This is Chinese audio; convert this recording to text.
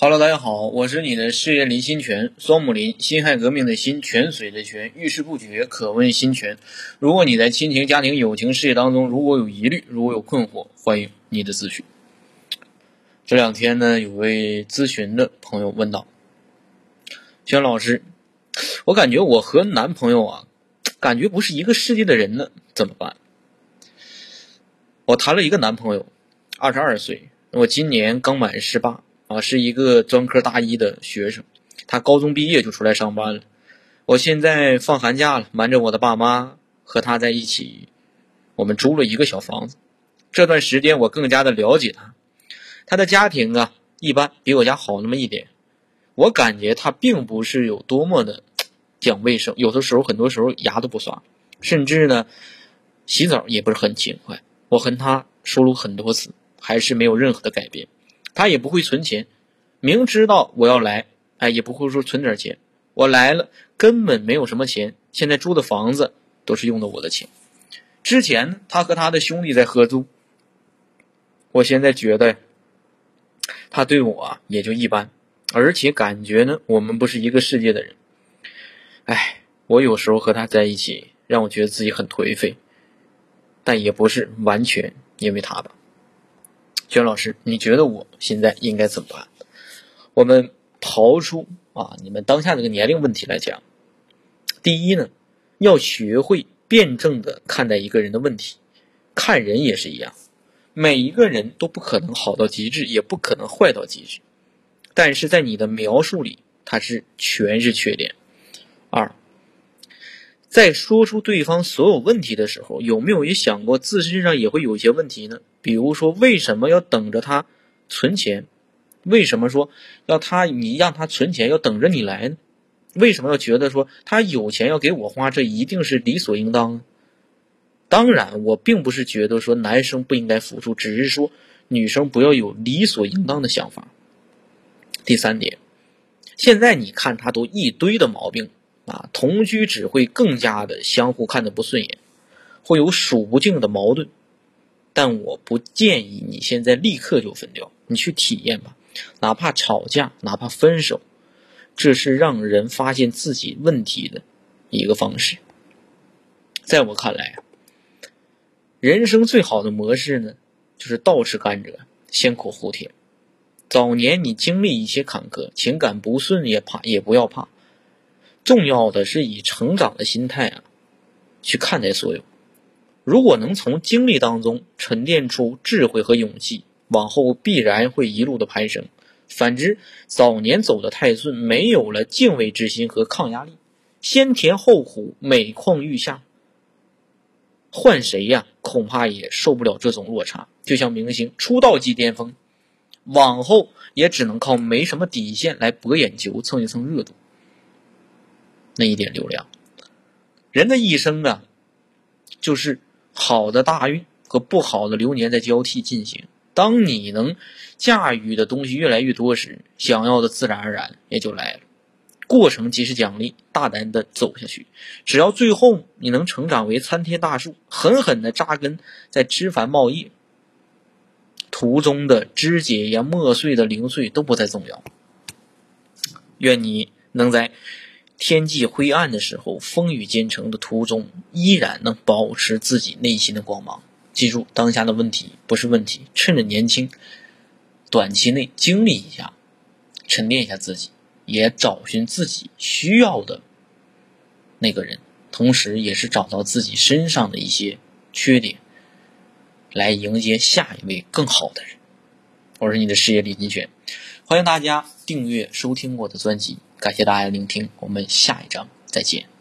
Hello，大家好，我是你的事业林心泉，双木林，辛亥革命的辛，泉水的泉，遇事不决，可问心泉。如果你在亲情、家庭、友情、事业当中如果有疑虑，如果有困惑，欢迎你的咨询。这两天呢，有位咨询的朋友问道：“轩老师，我感觉我和男朋友啊，感觉不是一个世界的人呢，怎么办？”我谈了一个男朋友，二十二岁，我今年刚满十八。啊，是一个专科大一的学生，他高中毕业就出来上班了。我现在放寒假了，瞒着我的爸妈和他在一起，我们租了一个小房子。这段时间我更加的了解他，他的家庭啊一般，比我家好那么一点。我感觉他并不是有多么的讲卫生，有的时候很多时候牙都不刷，甚至呢洗澡也不是很勤快。我和他说了很多次，还是没有任何的改变。他也不会存钱，明知道我要来，哎，也不会说存点钱。我来了，根本没有什么钱。现在租的房子都是用的我的钱。之前，他和他的兄弟在合租。我现在觉得，他对我也就一般，而且感觉呢，我们不是一个世界的人。哎，我有时候和他在一起，让我觉得自己很颓废，但也不是完全因为他吧。娟老师，你觉得我现在应该怎么办？我们刨出啊，你们当下这个年龄问题来讲，第一呢，要学会辩证的看待一个人的问题，看人也是一样，每一个人都不可能好到极致，也不可能坏到极致，但是在你的描述里，它是全是缺点。二。在说出对方所有问题的时候，有没有也想过自身上也会有一些问题呢？比如说，为什么要等着他存钱？为什么说要他你让他存钱要等着你来呢？为什么要觉得说他有钱要给我花，这一定是理所应当？当然，我并不是觉得说男生不应该付出，只是说女生不要有理所应当的想法。第三点，现在你看他都一堆的毛病。啊，同居只会更加的相互看的不顺眼，会有数不尽的矛盾。但我不建议你现在立刻就分掉，你去体验吧，哪怕吵架，哪怕分手，这是让人发现自己问题的一个方式。在我看来，人生最好的模式呢，就是倒吃甘蔗，先苦后甜。早年你经历一些坎坷，情感不顺也怕，也不要怕。重要的是以成长的心态啊，去看待所有。如果能从经历当中沉淀出智慧和勇气，往后必然会一路的攀升。反之，早年走的太顺，没有了敬畏之心和抗压力，先甜后苦，每况愈下。换谁呀，恐怕也受不了这种落差。就像明星出道即巅峰，往后也只能靠没什么底线来博眼球，蹭一蹭热度。那一点流量，人的一生啊，就是好的大运和不好的流年在交替进行。当你能驾驭的东西越来越多时，想要的自然而然也就来了。过程即是奖励，大胆的走下去。只要最后你能成长为参天大树，狠狠的扎根在枝繁茂叶，途中的枝节呀、末碎的零碎都不再重要。愿你能在。天际灰暗的时候，风雨兼程的途中，依然能保持自己内心的光芒。记住，当下的问题不是问题，趁着年轻，短期内经历一下，沉淀一下自己，也找寻自己需要的那个人，同时也是找到自己身上的一些缺点，来迎接下一位更好的人。我是你的事业李金泉，欢迎大家订阅收听我的专辑。感谢大家的聆听，我们下一章再见。